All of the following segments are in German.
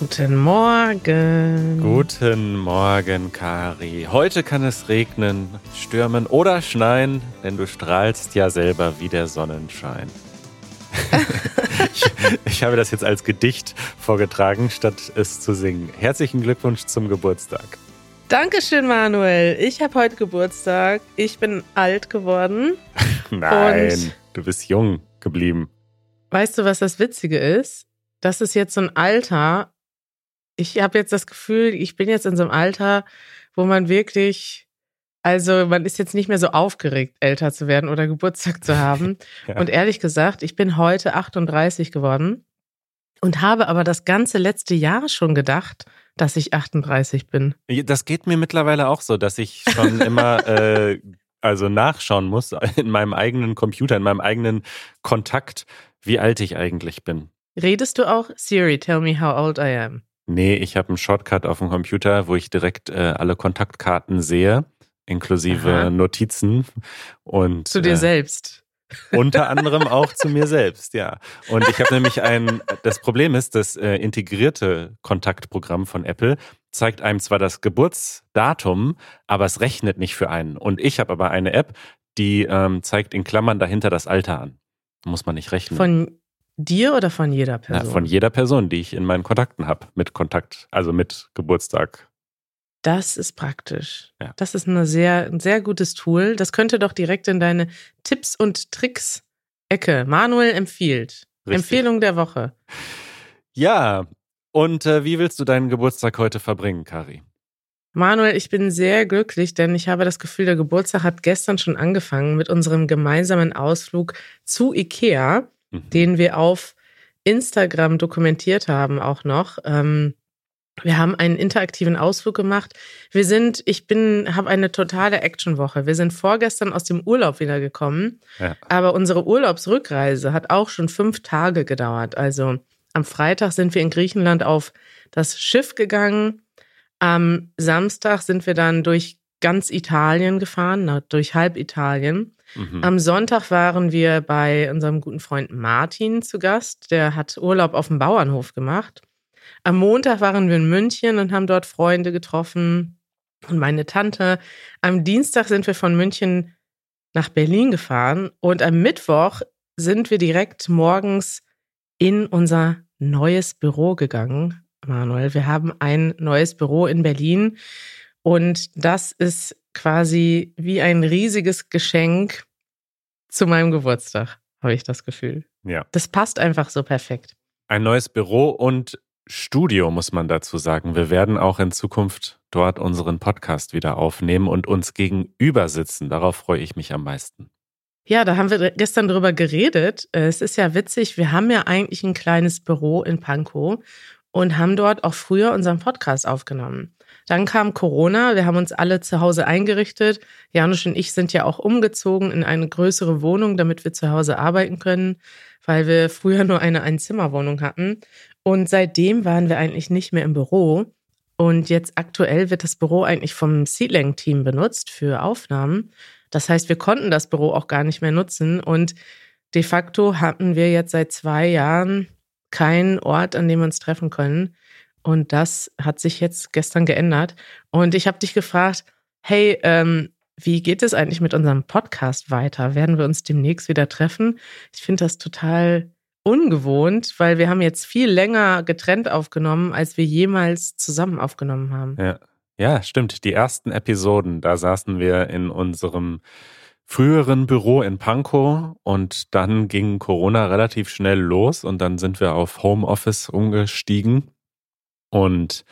Guten Morgen. Guten Morgen, Kari. Heute kann es regnen, stürmen oder schneien, denn du strahlst ja selber wie der Sonnenschein. ich, ich habe das jetzt als Gedicht vorgetragen, statt es zu singen. Herzlichen Glückwunsch zum Geburtstag. Dankeschön, Manuel. Ich habe heute Geburtstag. Ich bin alt geworden. Nein, du bist jung geblieben. Weißt du, was das Witzige ist? Das ist jetzt so ein Alter. Ich habe jetzt das Gefühl, ich bin jetzt in so einem Alter, wo man wirklich also man ist jetzt nicht mehr so aufgeregt, älter zu werden oder Geburtstag zu haben. ja. Und ehrlich gesagt, ich bin heute 38 geworden und habe aber das ganze letzte Jahr schon gedacht, dass ich 38 bin. Das geht mir mittlerweile auch so, dass ich schon immer äh, also nachschauen muss in meinem eigenen Computer, in meinem eigenen Kontakt, wie alt ich eigentlich bin. Redest du auch Siri, tell me how old I am? Nee, ich habe einen Shortcut auf dem Computer, wo ich direkt äh, alle Kontaktkarten sehe inklusive Aha. Notizen und zu dir äh, selbst. Unter anderem auch zu mir selbst, ja. Und ich habe nämlich ein, das Problem ist, das äh, integrierte Kontaktprogramm von Apple zeigt einem zwar das Geburtsdatum, aber es rechnet nicht für einen. Und ich habe aber eine App, die ähm, zeigt in Klammern dahinter das Alter an. Muss man nicht rechnen. Von dir oder von jeder Person? Ja, von jeder Person, die ich in meinen Kontakten habe, mit Kontakt, also mit Geburtstag, das ist praktisch. Ja. Das ist eine sehr, ein sehr gutes Tool. Das könnte doch direkt in deine Tipps und Tricks Ecke. Manuel empfiehlt. Richtig. Empfehlung der Woche. Ja, und äh, wie willst du deinen Geburtstag heute verbringen, Kari? Manuel, ich bin sehr glücklich, denn ich habe das Gefühl, der Geburtstag hat gestern schon angefangen mit unserem gemeinsamen Ausflug zu Ikea, mhm. den wir auf Instagram dokumentiert haben auch noch. Ähm, wir haben einen interaktiven Ausflug gemacht. Wir sind, ich bin, habe eine totale Actionwoche. Wir sind vorgestern aus dem Urlaub wiedergekommen, ja. aber unsere Urlaubsrückreise hat auch schon fünf Tage gedauert. Also am Freitag sind wir in Griechenland auf das Schiff gegangen. Am Samstag sind wir dann durch ganz Italien gefahren, durch halb Italien. Mhm. Am Sonntag waren wir bei unserem guten Freund Martin zu Gast. Der hat Urlaub auf dem Bauernhof gemacht. Am Montag waren wir in München und haben dort Freunde getroffen und meine Tante. Am Dienstag sind wir von München nach Berlin gefahren und am Mittwoch sind wir direkt morgens in unser neues Büro gegangen. Manuel, wir haben ein neues Büro in Berlin und das ist quasi wie ein riesiges Geschenk zu meinem Geburtstag, habe ich das Gefühl. Ja. Das passt einfach so perfekt. Ein neues Büro und Studio, muss man dazu sagen. Wir werden auch in Zukunft dort unseren Podcast wieder aufnehmen und uns gegenüber sitzen. Darauf freue ich mich am meisten. Ja, da haben wir gestern drüber geredet. Es ist ja witzig, wir haben ja eigentlich ein kleines Büro in Pankow und haben dort auch früher unseren Podcast aufgenommen. Dann kam Corona, wir haben uns alle zu Hause eingerichtet. Janusz und ich sind ja auch umgezogen in eine größere Wohnung, damit wir zu Hause arbeiten können, weil wir früher nur eine Einzimmerwohnung hatten. Und seitdem waren wir eigentlich nicht mehr im Büro. Und jetzt aktuell wird das Büro eigentlich vom Seedlang-Team benutzt für Aufnahmen. Das heißt, wir konnten das Büro auch gar nicht mehr nutzen. Und de facto hatten wir jetzt seit zwei Jahren keinen Ort, an dem wir uns treffen können. Und das hat sich jetzt gestern geändert. Und ich habe dich gefragt, hey, ähm, wie geht es eigentlich mit unserem Podcast weiter? Werden wir uns demnächst wieder treffen? Ich finde das total ungewohnt, weil wir haben jetzt viel länger getrennt aufgenommen, als wir jemals zusammen aufgenommen haben. Ja, ja stimmt. Die ersten Episoden, da saßen wir in unserem früheren Büro in Pankow und dann ging Corona relativ schnell los und dann sind wir auf Homeoffice umgestiegen und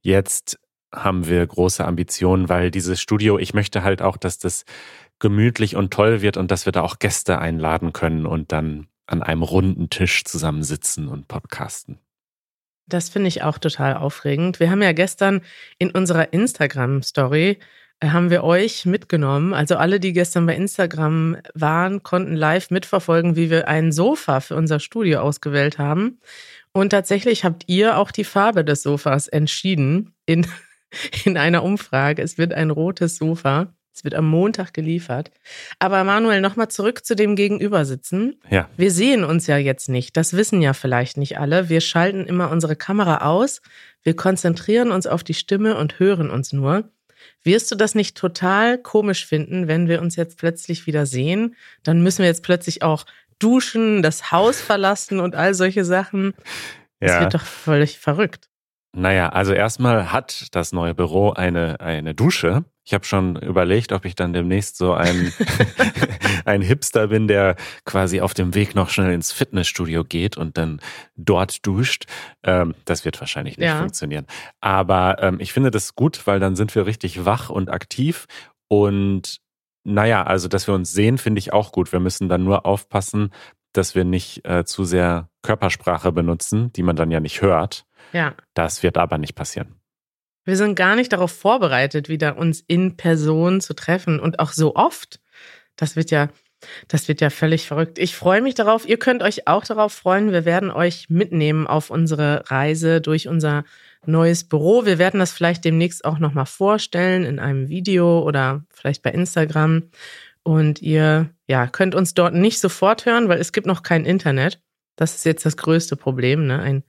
jetzt haben wir große Ambitionen, weil dieses Studio, ich möchte halt auch, dass das gemütlich und toll wird und dass wir da auch Gäste einladen können und dann an einem runden Tisch zusammensitzen und podcasten. Das finde ich auch total aufregend. Wir haben ja gestern in unserer Instagram-Story haben wir euch mitgenommen. Also alle, die gestern bei Instagram waren, konnten live mitverfolgen, wie wir ein Sofa für unser Studio ausgewählt haben. Und tatsächlich habt ihr auch die Farbe des Sofas entschieden in, in einer Umfrage. Es wird ein rotes Sofa. Es wird am Montag geliefert. Aber Manuel, nochmal zurück zu dem Gegenübersitzen. Ja. Wir sehen uns ja jetzt nicht. Das wissen ja vielleicht nicht alle. Wir schalten immer unsere Kamera aus. Wir konzentrieren uns auf die Stimme und hören uns nur. Wirst du das nicht total komisch finden, wenn wir uns jetzt plötzlich wieder sehen? Dann müssen wir jetzt plötzlich auch duschen, das Haus verlassen und all solche Sachen. Das Ja. wird doch völlig verrückt. Naja, also erstmal hat das neue Büro eine, eine Dusche. Ich habe schon überlegt, ob ich dann demnächst so ein, ein Hipster bin, der quasi auf dem Weg noch schnell ins Fitnessstudio geht und dann dort duscht. Ähm, das wird wahrscheinlich nicht Ja. funktionieren. Aber ähm, ich finde das gut, weil dann sind wir richtig wach und aktiv. Und naja, also dass wir uns sehen, finde ich auch gut. Wir müssen dann nur aufpassen, dass wir nicht äh, zu sehr Körpersprache benutzen, die man dann ja nicht hört. Ja. Das wird aber nicht passieren. Wir sind gar nicht darauf vorbereitet, wieder uns in Person zu treffen und auch so oft. Das wird ja, das wird ja völlig verrückt. Ich freue mich darauf. Ihr könnt euch auch darauf freuen. Wir werden euch mitnehmen auf unsere Reise durch unser neues Büro. Wir werden das vielleicht demnächst auch nochmal vorstellen in einem Video oder vielleicht bei Instagram. Und ihr, ja, könnt uns dort nicht sofort hören, weil es gibt noch kein Internet. Das ist jetzt das größte Problem, ne? Ein,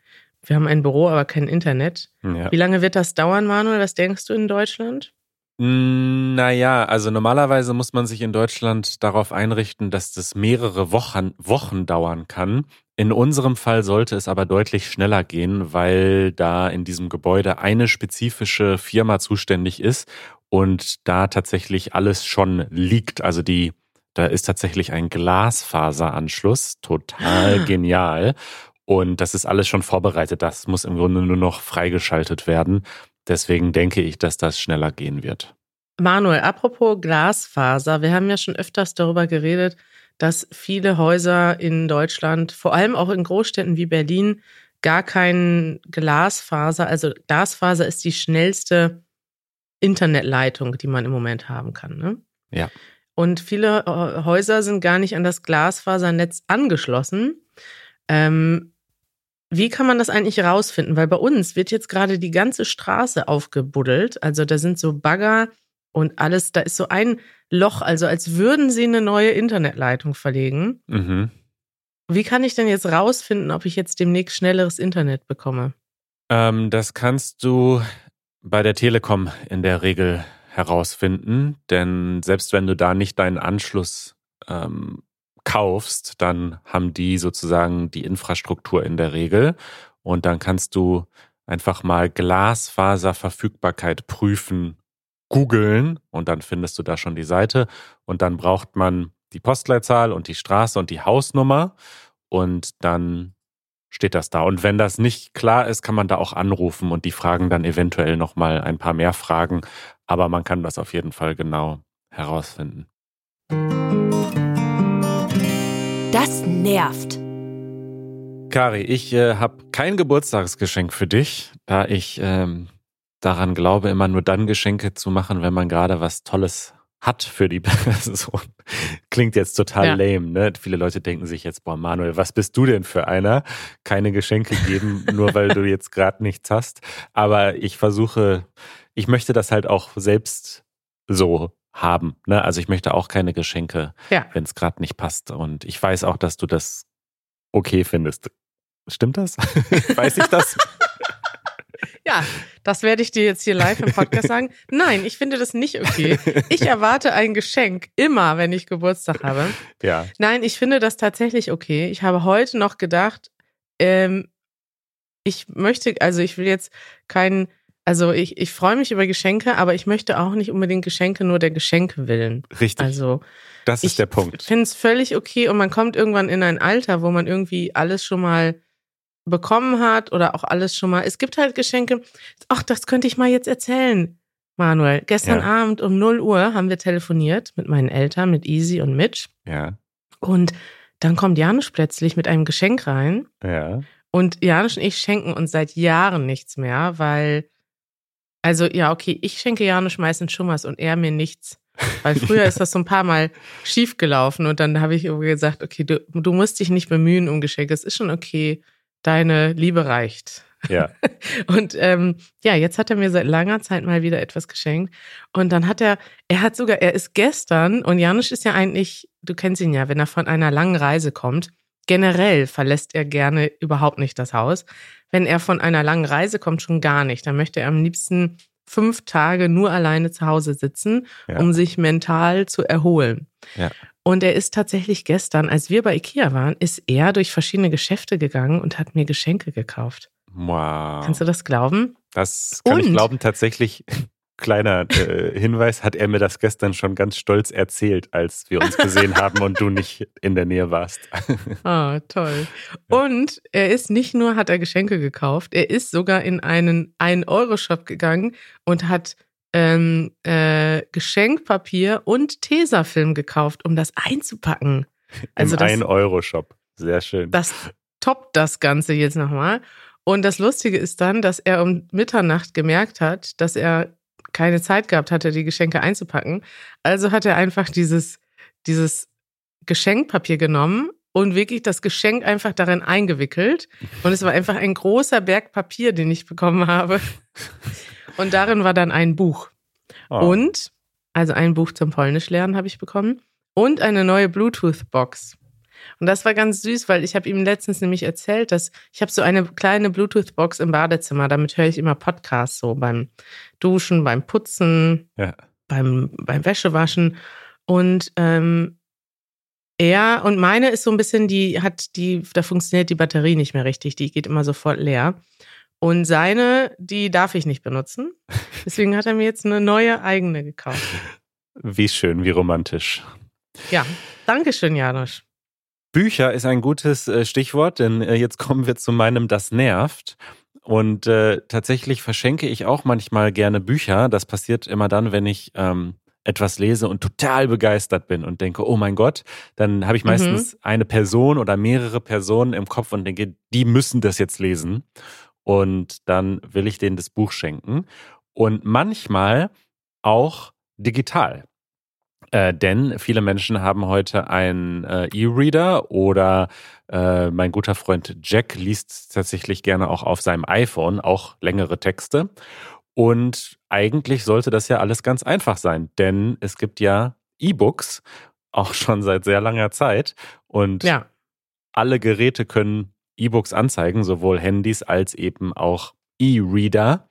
wir haben ein Büro, aber kein Internet. Ja. Wie lange wird das dauern, Manuel? Was denkst du in Deutschland? Mm, Naja, also normalerweise muss man sich in Deutschland darauf einrichten, dass das mehrere Wochen, Wochen dauern kann. In unserem Fall sollte es aber deutlich schneller gehen, weil da in diesem Gebäude eine spezifische Firma zuständig ist und da tatsächlich alles schon liegt. Also die, da ist tatsächlich ein Glasfaseranschluss, total genial. Und das ist alles schon vorbereitet. Das muss im Grunde nur noch freigeschaltet werden. Deswegen denke ich, dass das schneller gehen wird. Manuel, apropos Glasfaser, wir haben ja schon öfters darüber geredet, dass viele Häuser in Deutschland, vor allem auch in Großstädten wie Berlin, gar kein Glasfaser, also Glasfaser ist die schnellste Internetleitung, die man im Moment haben kann. Ne? Ja. Und viele äh, Häuser sind gar nicht an das Glasfasernetz angeschlossen. Ähm, wie kann man das eigentlich rausfinden? Weil bei uns wird jetzt gerade die ganze Straße aufgebuddelt. Also da sind so Bagger und alles, da ist so ein Loch, also als würden sie eine neue Internetleitung verlegen. Mhm. Wie kann ich denn jetzt rausfinden, ob ich jetzt demnächst schnelleres Internet bekomme? Ähm, das kannst du bei der Telekom in der Regel herausfinden, denn selbst wenn du da nicht deinen Anschluss ähm, kaufst, dann haben die sozusagen die Infrastruktur in der Regel und dann kannst du einfach mal Glasfaserverfügbarkeit prüfen, googeln und dann findest du da schon die Seite und dann braucht man die Postleitzahl und die Straße und die Hausnummer und dann steht das da. Und wenn das nicht klar ist, kann man da auch anrufen und die fragen dann eventuell nochmal ein paar mehr Fragen. Aber man kann das auf jeden Fall genau herausfinden. Das nervt. Kari, ich äh, habe kein Geburtstagsgeschenk für dich, da ich ähm, daran glaube, immer nur dann Geschenke zu machen, wenn man gerade was Tolles hat für die Person. Klingt jetzt total Ja. lame, ne? Viele Leute denken sich jetzt, boah, Manuel, was bist du denn für einer? Keine Geschenke geben, nur weil du jetzt gerade nichts hast. Aber ich versuche, ich möchte das halt auch selbst so haben. Ne? Also ich möchte auch keine Geschenke, Ja. wenn es gerade nicht passt. Und ich weiß auch, dass du das okay findest. Stimmt das? weiß ich das? Ja, das werde ich dir jetzt hier live im Podcast sagen. Nein, ich finde das nicht okay. Ich erwarte ein Geschenk immer, wenn ich Geburtstag habe. ja. Nein, ich finde das tatsächlich okay. Ich habe heute noch gedacht, ähm, ich möchte, also ich will jetzt keinen, also ich, ich freue mich über Geschenke, aber ich möchte auch nicht unbedingt Geschenke nur der Geschenke willen. Richtig. Also das ist ich der Punkt. finde es völlig okay und man kommt irgendwann in ein Alter, wo man irgendwie alles schon mal bekommen hat oder auch alles schon mal. Es gibt halt Geschenke. Ach, das könnte ich mal jetzt erzählen, Manuel. Gestern Ja. Abend um 0 Uhr haben wir telefoniert mit meinen Eltern, mit Easy und Mitch. Ja. Und dann kommt Janusz plötzlich mit einem Geschenk rein. Ja. Und Janusz und ich schenken uns seit Jahren nichts mehr, weil, also ja, okay, ich schenke Janusz meistens schon was und er mir nichts. Weil früher ist das so ein paar Mal schief gelaufen und dann habe ich irgendwie gesagt, okay, du, du musst dich nicht bemühen um Geschenke. Es ist schon okay, deine Liebe reicht. Ja. Und ähm, ja, jetzt hat er mir seit langer Zeit mal wieder etwas geschenkt. Und dann hat er, er hat sogar, er ist gestern, und Janusz ist ja eigentlich, du kennst ihn ja, wenn er von einer langen Reise kommt, generell verlässt er gerne überhaupt nicht das Haus. Wenn er von einer langen Reise kommt, schon gar nicht. Dann möchte er am liebsten fünf Tage nur alleine zu Hause sitzen, Ja. um sich mental zu erholen. Ja. Und er ist tatsächlich gestern, als wir bei Ikea waren, ist er durch verschiedene Geschäfte gegangen und hat mir Geschenke gekauft. Wow. Kannst du das glauben? Das kann ich Und? glauben, tatsächlich. Kleiner äh, Hinweis, hat er mir das gestern schon ganz stolz erzählt, als wir uns gesehen haben und du nicht in der Nähe warst. Ah, toll. Und er ist nicht nur, hat er Geschenke gekauft, er ist sogar in einen 1-Euro-Shop gegangen und hat ähm, äh, Geschenkpapier und Tesafilm gekauft, um das einzupacken. Also Im das, 1-Euro-Shop. Sehr schön. das toppt das Ganze jetzt nochmal. Und das Lustige ist dann, dass er um Mitternacht gemerkt hat, dass er keine Zeit gehabt hatte, die Geschenke einzupacken. Also hat er einfach dieses, dieses Geschenkpapier genommen und wirklich das Geschenk einfach darin eingewickelt. Und es war einfach ein großer Berg Papier, den ich bekommen habe. Und darin war dann ein Buch. Oh. Und, also ein Buch zum Polnisch lernen habe ich bekommen. Und eine neue Bluetooth-Box. Und das war ganz süß, weil ich habe ihm letztens nämlich erzählt, dass ich habe so eine kleine Bluetooth-Box im Badezimmer. Damit höre ich immer Podcasts, so beim Duschen, beim Putzen, Ja. beim, beim Wäschewaschen. Und ähm, er und meine ist so ein bisschen, die hat die, da funktioniert die Batterie nicht mehr richtig, die geht immer sofort leer. Und seine, die darf ich nicht benutzen. Deswegen hat er mir jetzt eine neue eigene gekauft. Wie schön, wie romantisch. Ja, Dankeschön, Janusz. Bücher ist ein gutes äh, Stichwort, denn äh, jetzt kommen wir zu meinem Das nervt. Und äh, tatsächlich verschenke ich auch manchmal gerne Bücher. Das passiert immer dann, wenn ich ähm, etwas lese und total begeistert bin und denke, oh mein Gott, dann habe ich meistens eine Person oder mehrere Personen im Kopf und denke, die müssen das jetzt lesen. Und dann will ich denen das Buch schenken. Und manchmal auch digital. Äh, denn viele Menschen haben heute einen äh, E-Reader oder äh, mein guter Freund Jack liest tatsächlich gerne auch auf seinem iPhone auch längere Texte. Und eigentlich sollte das ja alles ganz einfach sein, denn es gibt ja E-Books auch schon seit sehr langer Zeit und Ja, alle Geräte können E-Books anzeigen, sowohl Handys als eben auch E-Reader.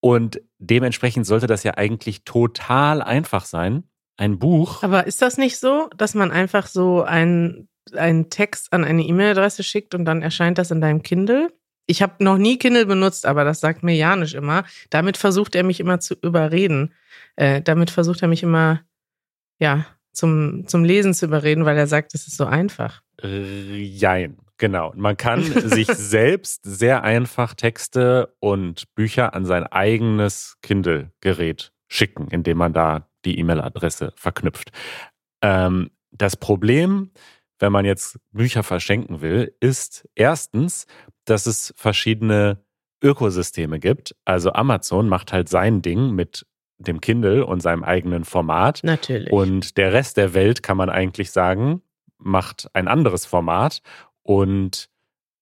Und dementsprechend sollte das ja eigentlich total einfach sein. Ein Buch. aber ist das nicht so, dass man einfach so einen, einen Text an eine E-Mail-Adresse schickt und dann erscheint das in deinem Kindle? Ich habe noch nie Kindle benutzt, aber das sagt mir Janusz immer. Damit versucht er mich immer zu überreden. Äh, damit versucht er mich immer, ja, zum, zum Lesen zu überreden, weil er sagt, es ist so einfach. Jein, genau. Man kann sich selbst sehr einfach Texte und Bücher an sein eigenes Kindle-Gerät schicken, indem man da die E-Mail-Adresse verknüpft. Ähm, das Problem, wenn man jetzt Bücher verschenken will, ist erstens, dass es verschiedene Ökosysteme gibt. Also Amazon macht halt sein Ding mit dem Kindle und seinem eigenen Format. Natürlich. Und der Rest der Welt, kann man eigentlich sagen, macht ein anderes Format. Und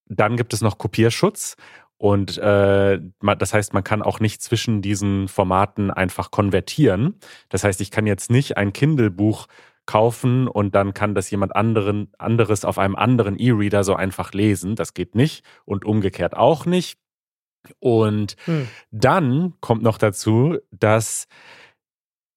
dann gibt es noch Kopierschutz. Und äh, das heißt, man kann auch nicht zwischen diesen Formaten einfach konvertieren. Das heißt, ich kann jetzt nicht ein Kindle-Buch kaufen und dann kann das jemand anderen, anderes auf einem anderen E-Reader so einfach lesen. Das geht nicht und umgekehrt auch nicht. Und Hm. dann kommt noch dazu, dass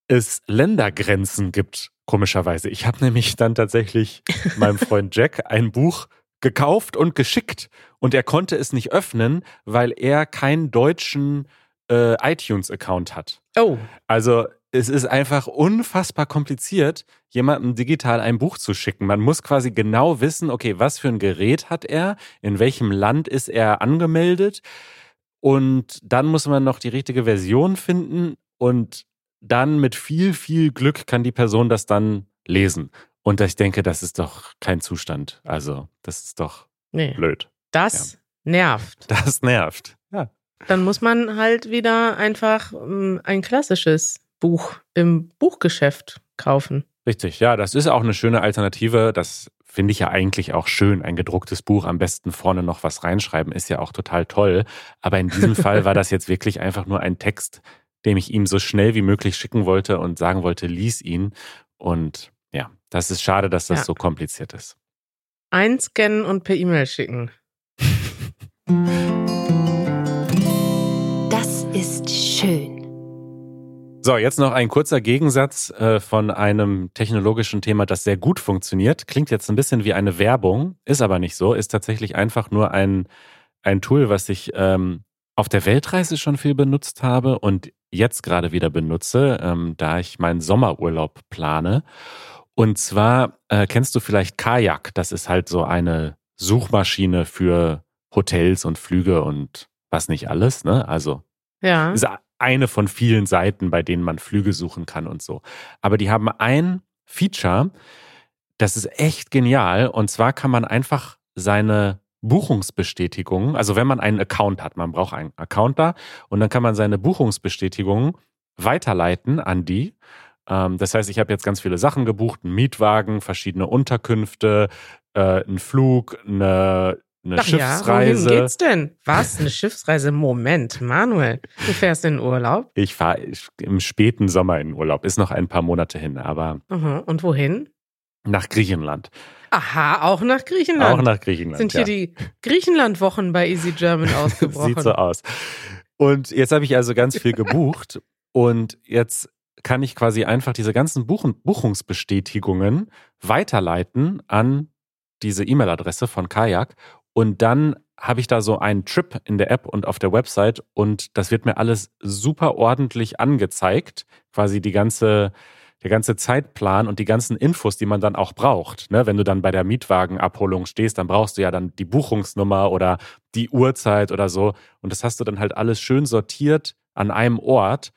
es Ländergrenzen gibt, komischerweise. Ich habe nämlich dann tatsächlich meinem Freund Jack ein Buch gekauft und geschickt und er konnte es nicht öffnen, weil er keinen deutschen äh, iTunes-Account hat. Oh, Also es ist einfach unfassbar kompliziert, jemandem digital ein Buch zu schicken. Man muss quasi genau wissen, okay, was für ein Gerät hat er, in welchem Land ist er angemeldet und dann muss man noch die richtige Version finden und dann mit viel, viel Glück kann die Person das dann lesen. Und ich denke, das ist doch kein Zustand. Also, das ist doch nee. blöd. Das nervt. Das nervt. Ja. Dann muss man halt wieder einfach ähm, ein klassisches Buch im Buchgeschäft kaufen. Richtig, ja, das ist auch eine schöne Alternative. Das finde ich ja eigentlich auch schön. Ein gedrucktes Buch, am besten vorne noch was reinschreiben, ist ja auch total toll. Aber in diesem Fall war das jetzt wirklich einfach nur ein Text, dem ich ihm so schnell wie möglich schicken wollte und sagen wollte, lies ihn. Und ja, das ist schade, dass das ja. so kompliziert ist. Einscannen und per E-Mail schicken. Das ist schön. So, jetzt noch ein kurzer Gegensatz äh, von einem technologischen Thema, das sehr gut funktioniert. Klingt jetzt ein bisschen wie eine Werbung, ist aber nicht so, ist tatsächlich einfach nur ein, ein Tool, was ich ähm, auf der Weltreise schon viel benutzt habe und jetzt gerade wieder benutze, ähm, da ich meinen Sommerurlaub plane. Und zwar äh, kennst du vielleicht Kajak. Das ist halt so eine Suchmaschine für Hotels und Flüge und was nicht alles. Ne? Also ja. ist eine von vielen Seiten, bei denen man Flüge suchen kann und so. Aber die haben ein Feature, das ist echt genial. Und zwar kann man einfach seine Buchungsbestätigung, also wenn man einen Account hat, man braucht einen Account da und dann kann man seine Buchungsbestätigung weiterleiten an die. Ähm, das heißt, ich habe jetzt ganz viele Sachen gebucht, einen Mietwagen, verschiedene Unterkünfte, äh, einen Flug, eine eine Ach Schiffsreise. Ja, wohin geht's denn? Was? Eine Schiffsreise? Moment, Manuel, du fährst in Urlaub? Ich fahre im späten Sommer in Urlaub. Ist noch ein paar Monate hin, aber. Und wohin? Nach Griechenland. Aha, auch nach Griechenland. Auch nach Griechenland. Sind hier ja. die Griechenland-Wochen bei Easy German ausgebrochen? Sieht so aus. Und jetzt habe ich also ganz viel gebucht und jetzt kann ich quasi einfach diese ganzen Buchen, Buchungsbestätigungen weiterleiten an diese E-Mail-Adresse von Kajak und dann habe ich da so einen Trip in der App und auf der Website und das wird mir alles super ordentlich angezeigt. Quasi die ganze, der ganze Zeitplan und die ganzen Infos, die man dann auch braucht. Ne? Wenn du dann bei der Mietwagenabholung stehst, dann brauchst du ja dann die Buchungsnummer oder die Uhrzeit oder so. Und das hast du dann halt alles schön sortiert an einem Ort,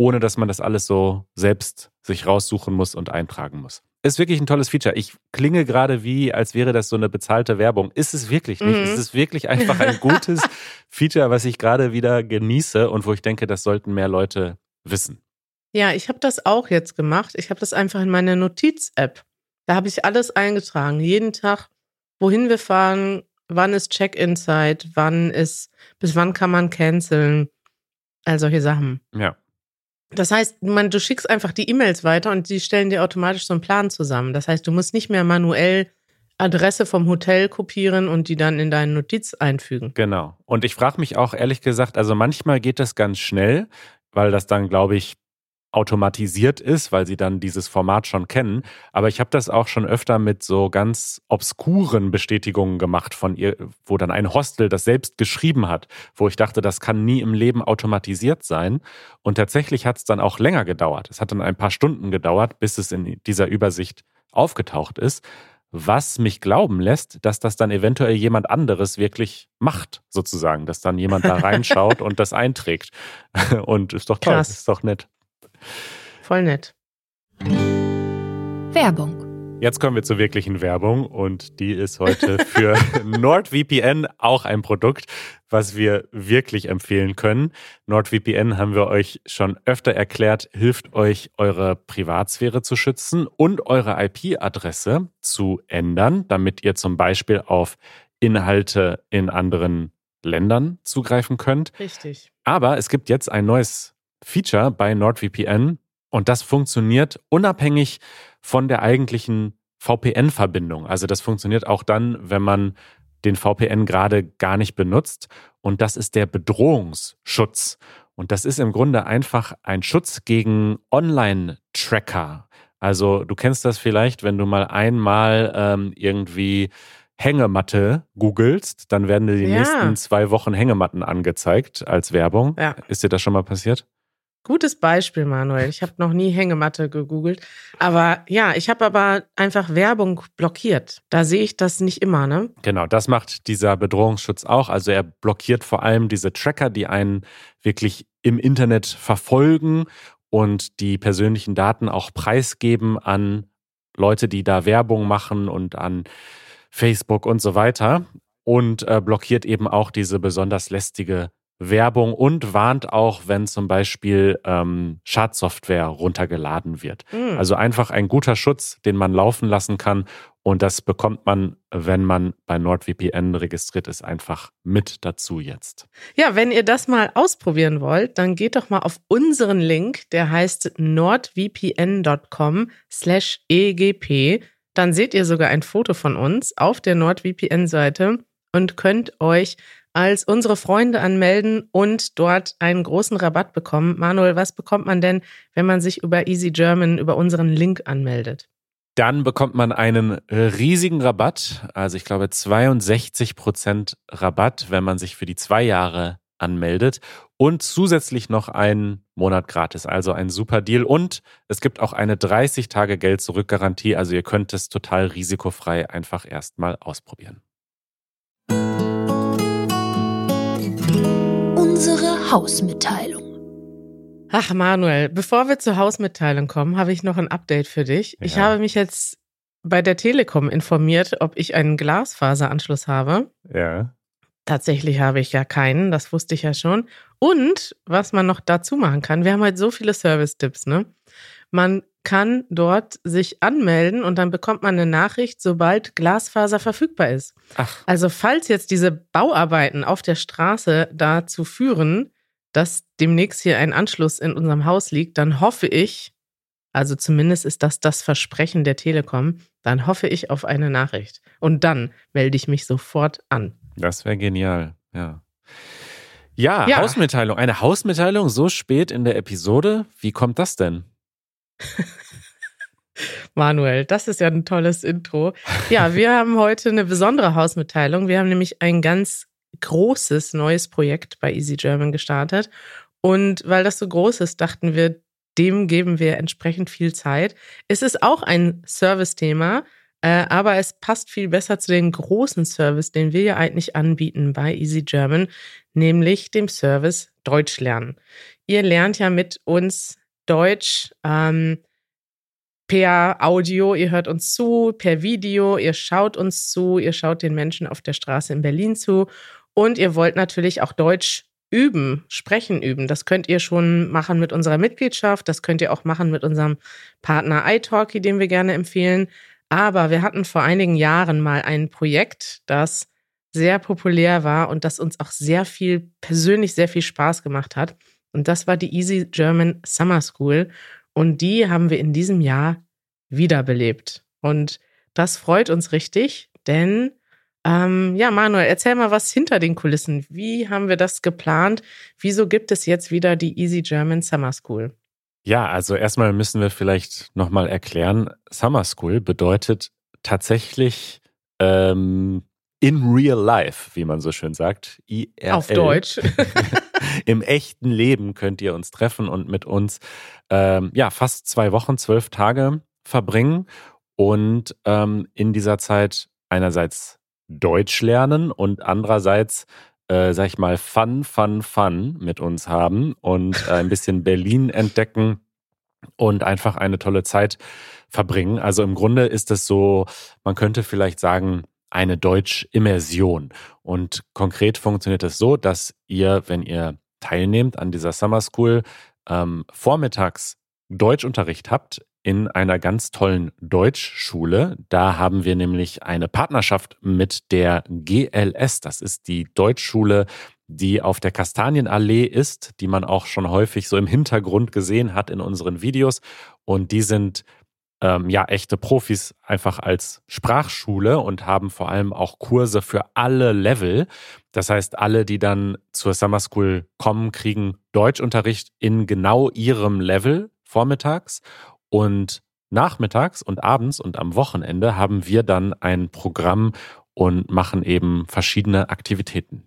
ohne dass man das alles so selbst sich raussuchen muss und eintragen muss. Ist wirklich ein tolles Feature. Ich klinge gerade wie, als wäre das so eine bezahlte Werbung. Ist es wirklich nicht. Mhm. Es ist wirklich einfach ein gutes Feature, was ich gerade wieder genieße und wo ich denke, das sollten mehr Leute wissen. Ja, ich habe das auch jetzt gemacht. Ich habe das einfach in meine Notiz-App. Da habe ich alles eingetragen. Jeden Tag, wohin wir fahren, wann ist Check-in-Zeit, wann ist, bis wann kann man canceln. All solche Sachen. Ja. Das heißt, man, du schickst einfach die E-Mails weiter und die stellen dir automatisch so einen Plan zusammen. Das heißt, du musst nicht mehr manuell Adresse vom Hotel kopieren und die dann in deine Notiz einfügen. Genau. Und ich frage mich auch ehrlich gesagt, also manchmal geht das ganz schnell, weil das dann, glaube ich, automatisiert ist, weil sie dann dieses Format schon kennen. Aber ich habe das auch schon öfter mit so ganz obskuren Bestätigungen gemacht von ihr, wo dann ein Hostel das selbst geschrieben hat, wo ich dachte, das kann nie im Leben automatisiert sein. Und tatsächlich hat es dann auch länger gedauert. Es hat dann ein paar Stunden gedauert, bis es in dieser Übersicht aufgetaucht ist. Was mich glauben lässt, dass das dann eventuell jemand anderes wirklich macht, sozusagen, dass dann jemand da reinschaut und das einträgt. Und ist doch toll, Krass. ist doch nett. Voll nett. Werbung. Jetzt kommen wir zur wirklichen Werbung und die ist heute für NordVPN auch ein Produkt, was wir wirklich empfehlen können. NordVPN haben wir euch schon öfter erklärt, hilft euch, eure Privatsphäre zu schützen und eure IP-Adresse zu ändern, damit ihr zum Beispiel auf Inhalte in anderen Ländern zugreifen könnt. Richtig. Aber es gibt jetzt ein neues Feature bei NordVPN und das funktioniert unabhängig von der eigentlichen VPN-Verbindung. Also das funktioniert auch dann, wenn man den VPN gerade gar nicht benutzt. Und das ist der Bedrohungsschutz. Und das ist im Grunde einfach ein Schutz gegen Online-Tracker. Also du kennst das vielleicht, wenn du mal einmal ähm, irgendwie Hängematte googelst, dann werden dir die ja. nächsten zwei Wochen Hängematten angezeigt als Werbung. Ja. Ist dir das schon mal passiert? Gutes Beispiel, Manuel. Ich habe noch nie Hängematte gegoogelt. Aber ja, ich habe aber einfach Werbung blockiert. Da sehe ich das nicht immer, ne? Genau, das macht dieser Bedrohungsschutz auch. Also er blockiert vor allem diese Tracker, die einen wirklich im Internet verfolgen und die persönlichen Daten auch preisgeben an Leute, die da Werbung machen und an Facebook und so weiter. Und äh, blockiert eben auch diese besonders lästige Werbung und warnt auch, wenn zum Beispiel ähm, Schadsoftware runtergeladen wird. Mhm. Also einfach ein guter Schutz, den man laufen lassen kann. Und das bekommt man, wenn man bei NordVPN registriert ist, einfach mit dazu jetzt. Ja, wenn ihr das mal ausprobieren wollt, dann geht doch mal auf unseren Link, der heißt nordvpn.com slash egp. Dann seht ihr sogar ein Foto von uns auf der NordVPN-Seite und könnt euch als unsere Freunde anmelden und dort einen großen Rabatt bekommen. Manuel, was bekommt man denn, wenn man sich über Easy German über unseren Link anmeldet? Dann bekommt man einen riesigen Rabatt, also ich glaube 62 Prozent Rabatt, wenn man sich für die zwei Jahre anmeldet und zusätzlich noch einen Monat gratis, also ein super Deal. Und es gibt auch eine 30 Tage Geld zurück Garantie, also ihr könnt es total risikofrei einfach erstmal ausprobieren. Hausmitteilung. Ach, Manuel, bevor wir zur Hausmitteilung kommen, habe ich noch ein Update für dich. Ja. Ich habe mich jetzt bei der Telekom informiert, ob ich einen Glasfaseranschluss habe. Ja. Tatsächlich habe ich ja keinen, das wusste ich ja schon. Und was man noch dazu machen kann, wir haben halt so viele Service-Tipps, ne? Man kann dort sich anmelden und dann bekommt man eine Nachricht, sobald Glasfaser verfügbar ist. Ach. Also falls jetzt diese Bauarbeiten auf der Straße dazu führen, dass demnächst hier ein Anschluss in unserem Haus liegt, dann hoffe ich, also zumindest ist das das Versprechen der Telekom, dann hoffe ich auf eine Nachricht. Und dann melde ich mich sofort an. Das wäre genial, ja. Ja, ja, Hausmitteilung. Eine Hausmitteilung so spät in der Episode. Wie kommt das denn? Manuel, das ist ja ein tolles Intro. Ja, wir haben heute eine besondere Hausmitteilung. Wir haben nämlich ein ganz großes neues Projekt bei Easy German gestartet. Und weil das so groß ist, dachten wir, dem geben wir entsprechend viel Zeit. Es ist auch ein Service-Thema, äh, aber es passt viel besser zu dem großen Service, den wir ja eigentlich anbieten bei Easy German, nämlich dem Service Deutsch lernen. Ihr lernt ja mit uns Deutsch ähm, per Audio, ihr hört uns zu, per Video, ihr schaut uns zu, ihr schaut den Menschen auf der Straße in Berlin zu und ihr wollt natürlich auch Deutsch üben, sprechen üben. Das könnt ihr schon machen mit unserer Mitgliedschaft, das könnt ihr auch machen mit unserem Partner iTalki, den wir gerne empfehlen. Aber wir hatten vor einigen Jahren mal ein Projekt, das sehr populär war und das uns auch sehr viel, persönlich sehr viel Spaß gemacht hat. Und das war die Easy German Summer School. Und die haben wir in diesem Jahr wiederbelebt. Und das freut uns richtig, denn ähm, ja, Manuel, erzähl mal was hinter den Kulissen. Wie haben wir das geplant? Wieso gibt es jetzt wieder die Easy German Summer School? Ja, also erstmal müssen wir vielleicht nochmal erklären, Summer School bedeutet tatsächlich ähm, in real life, wie man so schön sagt. IRL. Auf Deutsch. Im echten Leben könnt ihr uns treffen und mit uns ähm, ja fast zwei Wochen, zwölf Tage verbringen und ähm, in dieser Zeit einerseits Deutsch lernen und andererseits äh, sag ich mal, Fun, Fun, Fun mit uns haben und äh, ein bisschen Berlin entdecken und einfach eine tolle Zeit verbringen. Also im Grunde ist es so, man könnte vielleicht sagen, eine Deutsch-Immersion. Und konkret funktioniert es so, dass ihr, wenn ihr teilnehmt an dieser Summer School, ähm, vormittags Deutschunterricht habt in einer ganz tollen Deutschschule. Da haben wir nämlich eine Partnerschaft mit der GLS. Das ist die Deutschschule, die auf der Kastanienallee ist, die man auch schon häufig so im Hintergrund gesehen hat in unseren Videos. Und die sind ähm, ja echte Profis einfach als Sprachschule und haben vor allem auch Kurse für alle Level. Das heißt, alle, die dann zur Summer School kommen, kriegen Deutschunterricht in genau ihrem Level vormittags und nachmittags und abends und am Wochenende haben wir dann ein Programm und machen eben verschiedene Aktivitäten.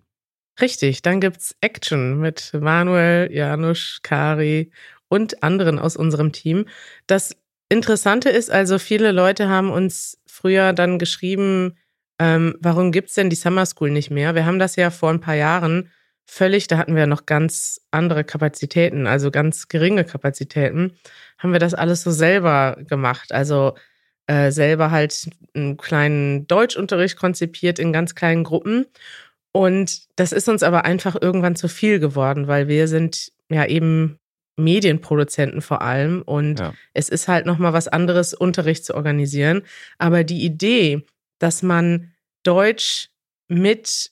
Richtig, dann gibt's Action mit Manuel, Janusz, Kari und anderen aus unserem Team. Das Interessante ist also, viele Leute haben uns früher dann geschrieben, ähm, warum gibt's denn die Summer School nicht mehr? Wir haben das ja vor ein paar Jahren völlig, da hatten wir noch ganz andere Kapazitäten, also ganz geringe Kapazitäten, haben wir das alles so selber gemacht. Also äh, selber halt einen kleinen Deutschunterricht konzipiert in ganz kleinen Gruppen. Und das ist uns aber einfach irgendwann zu viel geworden, weil wir sind ja eben Medienproduzenten vor allem und ja. es ist halt noch mal was anderes Unterricht zu organisieren, aber die Idee, dass man Deutsch mit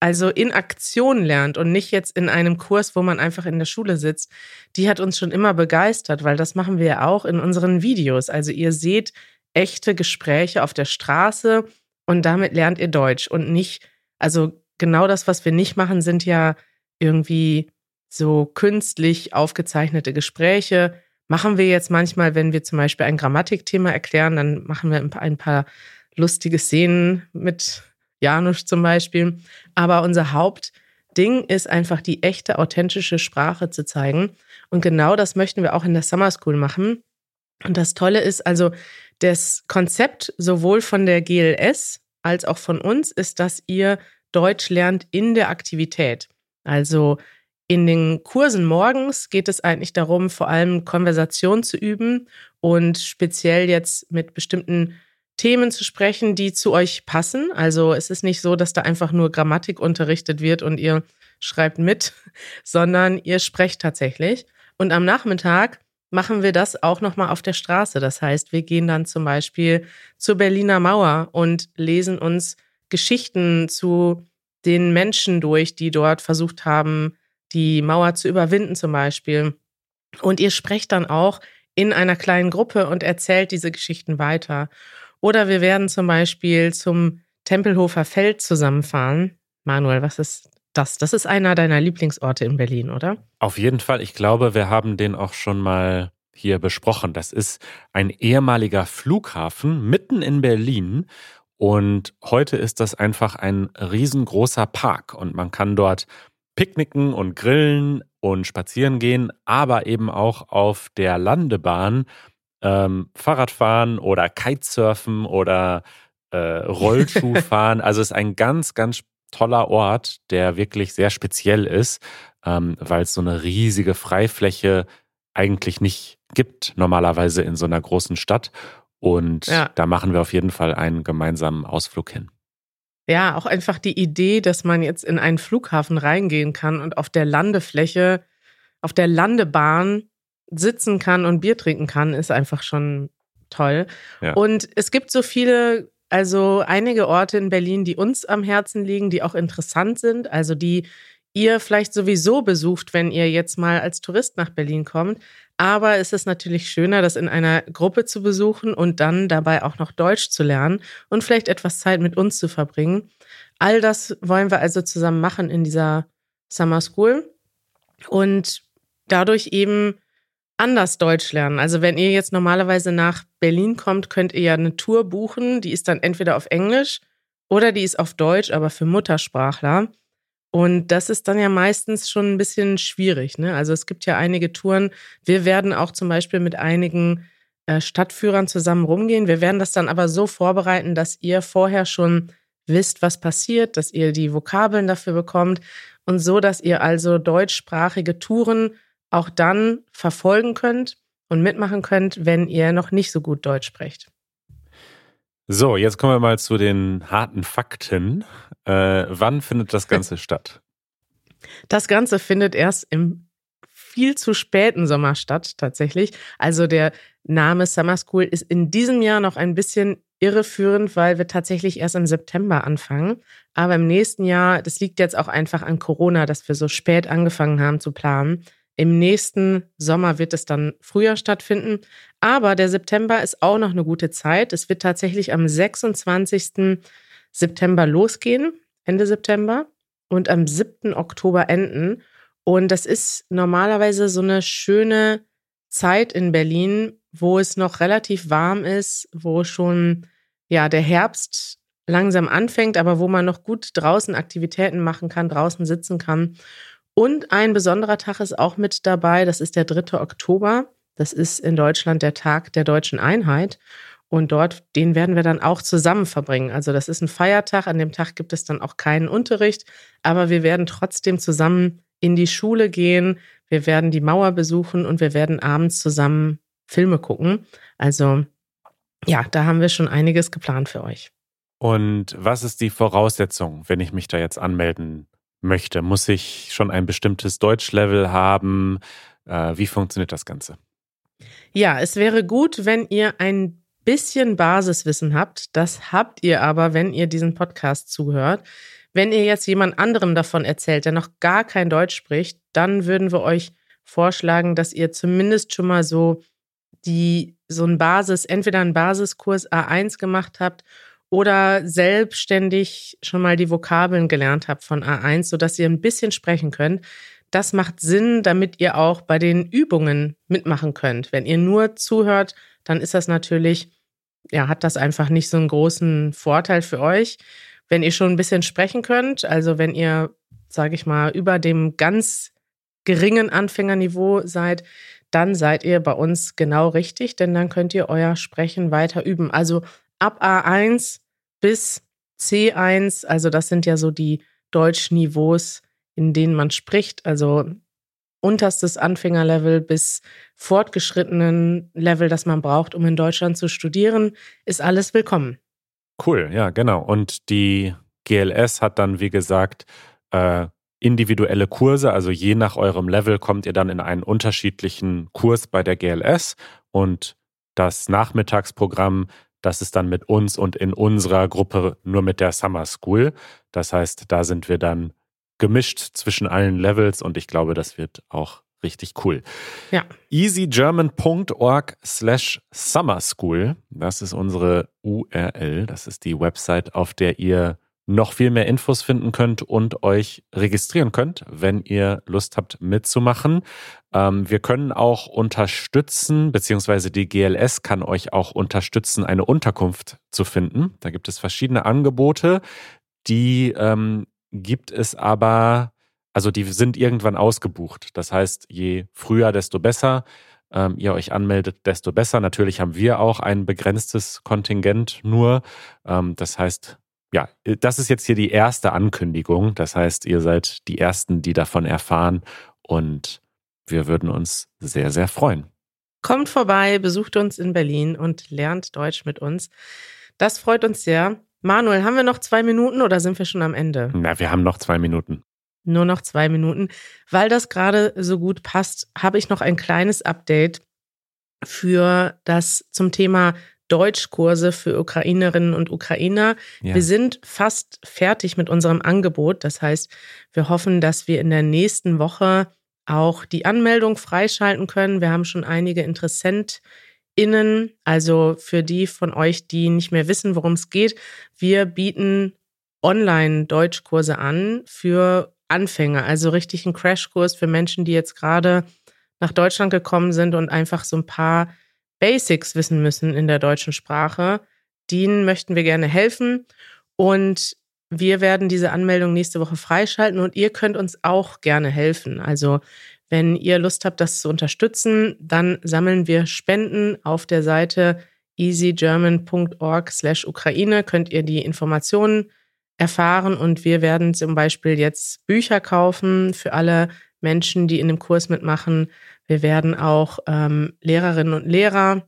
also in Aktion lernt und nicht jetzt in einem Kurs, wo man einfach in der Schule sitzt, die hat uns schon immer begeistert, weil das machen wir ja auch in unseren Videos. Also ihr seht echte Gespräche auf der Straße und damit lernt ihr Deutsch und nicht, also genau das, was wir nicht machen, sind ja irgendwie so künstlich aufgezeichnete Gespräche. Machen wir jetzt manchmal, wenn wir zum Beispiel ein Grammatikthema erklären, dann machen wir ein paar lustige Szenen mit Janusz zum Beispiel. Aber unser Hauptding ist einfach die echte, authentische Sprache zu zeigen. Und genau das möchten wir auch in der Summer School machen. Und das Tolle ist also, das Konzept sowohl von der GLS als auch von uns ist, dass ihr Deutsch lernt in der Aktivität. Also in den Kursen morgens geht es eigentlich darum, vor allem Konversation zu üben und speziell jetzt mit bestimmten Themen zu sprechen, die zu euch passen. Also es ist nicht so, dass da einfach nur Grammatik unterrichtet wird und ihr schreibt mit, sondern ihr sprecht tatsächlich. Und am Nachmittag machen wir das auch nochmal auf der Straße. Das heißt, wir gehen dann zum Beispiel zur Berliner Mauer und lesen uns Geschichten zu den Menschen durch, die dort versucht haben, die Mauer zu überwinden zum Beispiel. Und ihr sprecht dann auch in einer kleinen Gruppe und erzählt diese Geschichten weiter. Oder wir werden zum Beispiel zum Tempelhofer Feld zusammenfahren. Manuel, was ist das? Das ist einer deiner Lieblingsorte in Berlin, oder? Auf jeden Fall. Ich glaube, wir haben den auch schon mal hier besprochen. Das ist ein ehemaliger Flughafen mitten in Berlin. Und heute ist das einfach ein riesengroßer Park und man kann dort picknicken und grillen und spazieren gehen, aber eben auch auf der Landebahn ähm, Fahrradfahren oder Kitesurfen oder äh, Rollschuhfahren. also es ist ein ganz, ganz toller Ort, der wirklich sehr speziell ist, ähm, weil es so eine riesige Freifläche eigentlich nicht gibt, normalerweise in so einer großen Stadt. Und ja. da machen wir auf jeden Fall einen gemeinsamen Ausflug hin. Ja, auch einfach die Idee, dass man jetzt in einen Flughafen reingehen kann und auf der Landefläche, auf der Landebahn sitzen kann und Bier trinken kann, ist einfach schon toll. Ja. Und es gibt so viele, also einige Orte in Berlin, die uns am Herzen liegen, die auch interessant sind, also die ihr vielleicht sowieso besucht, wenn ihr jetzt mal als Tourist nach Berlin kommt. Aber es ist natürlich schöner, das in einer Gruppe zu besuchen und dann dabei auch noch Deutsch zu lernen und vielleicht etwas Zeit mit uns zu verbringen. All das wollen wir also zusammen machen in dieser Summer School und dadurch eben anders Deutsch lernen. Also wenn ihr jetzt normalerweise nach Berlin kommt, könnt ihr ja eine Tour buchen, die ist dann entweder auf Englisch oder die ist auf Deutsch, aber für Muttersprachler. Und das ist dann ja meistens schon ein bisschen schwierig. Ne? Also es gibt ja einige Touren. Wir werden auch zum Beispiel mit einigen äh, Stadtführern zusammen rumgehen. Wir werden das dann aber so vorbereiten, dass ihr vorher schon wisst, was passiert, dass ihr die Vokabeln dafür bekommt und so, dass ihr also deutschsprachige Touren auch dann verfolgen könnt und mitmachen könnt, wenn ihr noch nicht so gut Deutsch sprecht. So, jetzt kommen wir mal zu den harten Fakten. Äh, wann findet das Ganze statt? Das Ganze findet erst im viel zu späten Sommer statt, tatsächlich. Also der Name Summer School ist in diesem Jahr noch ein bisschen irreführend, weil wir tatsächlich erst im September anfangen. Aber im nächsten Jahr, das liegt jetzt auch einfach an Corona, dass wir so spät angefangen haben zu planen. Im nächsten Sommer wird es dann früher stattfinden. Aber der September ist auch noch eine gute Zeit. Es wird tatsächlich am 26. September losgehen, Ende September, und am 7. Oktober enden. Und das ist normalerweise so eine schöne Zeit in Berlin, wo es noch relativ warm ist, wo schon ja der Herbst langsam anfängt, aber wo man noch gut draußen Aktivitäten machen kann, draußen sitzen kann. Und ein besonderer Tag ist auch mit dabei, das ist der 3. Oktober. Das ist in Deutschland der Tag der deutschen Einheit. Und dort, den werden wir dann auch zusammen verbringen. Also das ist ein Feiertag. An dem Tag gibt es dann auch keinen Unterricht. Aber wir werden trotzdem zusammen in die Schule gehen. Wir werden die Mauer besuchen und wir werden abends zusammen Filme gucken. Also ja, da haben wir schon einiges geplant für euch. Und was ist die Voraussetzung, wenn ich mich da jetzt anmelden möchte? Muss ich schon ein bestimmtes Deutschlevel haben? Äh, wie funktioniert das Ganze? Ja, es wäre gut, wenn ihr ein bisschen Basiswissen habt. Das habt ihr aber, wenn ihr diesen Podcast zuhört. Wenn ihr jetzt jemand anderem davon erzählt, der noch gar kein Deutsch spricht, dann würden wir euch vorschlagen, dass ihr zumindest schon mal so die so ein Basis, entweder einen Basiskurs A1 gemacht habt oder selbstständig schon mal die Vokabeln gelernt habt von A1, sodass ihr ein bisschen sprechen könnt. Das macht Sinn, damit ihr auch bei den Übungen mitmachen könnt. Wenn ihr nur zuhört, dann ist das natürlich, ja, hat das einfach nicht so einen großen Vorteil für euch. Wenn ihr schon ein bisschen sprechen könnt, also wenn ihr, sage ich mal, über dem ganz geringen Anfängerniveau seid, dann seid ihr bei uns genau richtig, denn dann könnt ihr euer Sprechen weiter üben. Also ab A1 bis C1, also das sind ja so die Deutschniveaus, in denen man spricht, also unterstes Anfängerlevel bis fortgeschrittenen Level, das man braucht, um in Deutschland zu studieren, ist alles willkommen. Cool, ja, genau. Und die GLS hat dann, wie gesagt, äh, individuelle Kurse, also je nach eurem Level kommt ihr dann in einen unterschiedlichen Kurs bei der GLS und das Nachmittagsprogramm, das ist dann mit uns und in unserer Gruppe nur mit der Summer School. Das heißt, da sind wir dann gemischt zwischen allen Levels und ich glaube, das wird auch richtig cool. Ja. easygerman.org slash summer school. Das ist unsere URL. Das ist die Website, auf der ihr noch viel mehr Infos finden könnt und euch registrieren könnt, wenn ihr Lust habt mitzumachen. Ähm, wir können auch unterstützen, beziehungsweise die GLS kann euch auch unterstützen, eine Unterkunft zu finden. Da gibt es verschiedene Angebote, die ähm, gibt es aber, also die sind irgendwann ausgebucht. Das heißt, je früher, desto besser ähm, ihr euch anmeldet, desto besser. Natürlich haben wir auch ein begrenztes Kontingent nur. Ähm, das heißt, ja, äh, das ist jetzt hier die erste Ankündigung. Das heißt, ihr seid die Ersten, die davon erfahren und wir würden uns sehr, sehr freuen. Kommt vorbei, besucht uns in Berlin und lernt Deutsch mit uns. Das freut uns sehr. Manuel, haben wir noch zwei Minuten oder sind wir schon am Ende? Na, wir haben noch zwei Minuten. Nur noch zwei Minuten. Weil das gerade so gut passt, habe ich noch ein kleines Update für das zum Thema Deutschkurse für Ukrainerinnen und Ukrainer. Ja. Wir sind fast fertig mit unserem Angebot. Das heißt, wir hoffen, dass wir in der nächsten Woche auch die Anmeldung freischalten können. Wir haben schon einige InteressentInnen, also für die von euch, die nicht mehr wissen, worum es geht. Wir bieten Online-Deutschkurse an für Anfänger, also richtig einen Crashkurs für Menschen, die jetzt gerade nach Deutschland gekommen sind und einfach so ein paar Basics wissen müssen in der deutschen Sprache. Denen möchten wir gerne helfen und wir werden diese Anmeldung nächste Woche freischalten und ihr könnt uns auch gerne helfen. Also wenn ihr Lust habt, das zu unterstützen, dann sammeln wir Spenden auf der Seite easygerman.org slash Ukraine könnt ihr die Informationen erfahren und wir werden zum Beispiel jetzt Bücher kaufen für alle Menschen, die in dem Kurs mitmachen. Wir werden auch ähm, Lehrerinnen und Lehrer,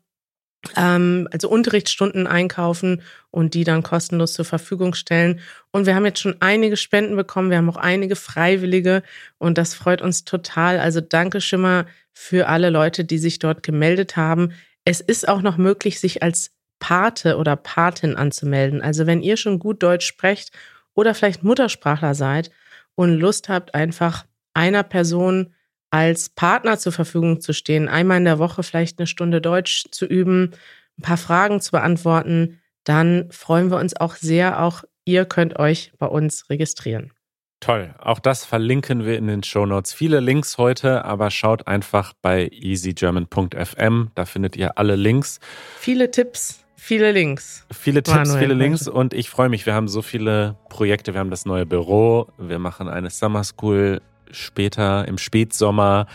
ähm, also Unterrichtsstunden einkaufen und die dann kostenlos zur Verfügung stellen. Und wir haben jetzt schon einige Spenden bekommen. Wir haben auch einige Freiwillige und das freut uns total. Also danke schon mal für alle Leute, die sich dort gemeldet haben. Es ist auch noch möglich, sich als Pate oder Patin anzumelden. Also wenn ihr schon gut Deutsch sprecht oder vielleicht Muttersprachler seid und Lust habt, einfach einer Person als Partner zur Verfügung zu stehen, einmal in der Woche vielleicht eine Stunde Deutsch zu üben, ein paar Fragen zu beantworten, dann freuen wir uns auch sehr. Auch ihr könnt euch bei uns registrieren. Toll. Auch das verlinken wir in den Show Notes. Viele Links heute, aber schaut einfach bei easygerman.fm. Da findet ihr alle Links. Viele Tipps, viele Links. Viele Tipps, Manuel, viele Links. Und ich freue mich. Wir haben so viele Projekte. Wir haben das neue Büro. Wir machen eine Summer School später im Spätsommer.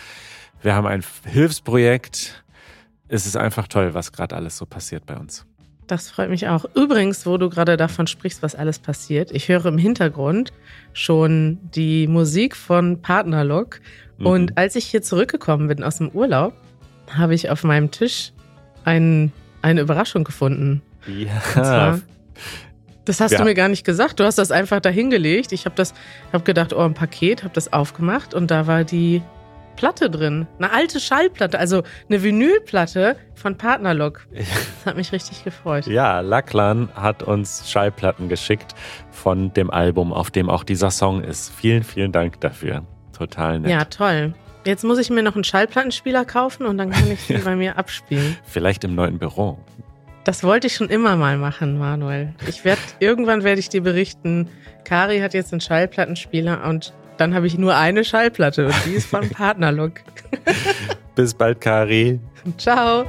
Wir haben ein Hilfsprojekt. Es ist einfach toll, was gerade alles so passiert bei uns. Das freut mich auch. Übrigens, wo du gerade davon sprichst, was alles passiert, ich höre im Hintergrund schon die Musik von Partnerlock. Mhm. Und als ich hier zurückgekommen bin aus dem Urlaub, habe ich auf meinem Tisch ein, eine Überraschung gefunden. Ja. Das hast Ja. du mir gar nicht gesagt. Du hast das einfach dahingelegt. Ich habe das, habe gedacht, oh, ein Paket, habe das aufgemacht und da war die Platte drin. Eine alte Schallplatte, also eine Vinylplatte von Partnerlock. Das hat mich richtig gefreut. Ja, Lachlan hat uns Schallplatten geschickt von dem Album, auf dem auch dieser Song ist. Vielen, vielen Dank dafür. Total nett. Ja, toll. Jetzt muss ich mir noch einen Schallplattenspieler kaufen und dann kann ich den bei mir abspielen. Vielleicht im neuen Büro. Das wollte ich schon immer mal machen, Manuel. Ich werde irgendwann werde ich dir berichten. Kari hat jetzt einen Schallplattenspieler und dann habe ich nur eine Schallplatte und die ist von Partnerlook. Bis bald, Kari. Ciao.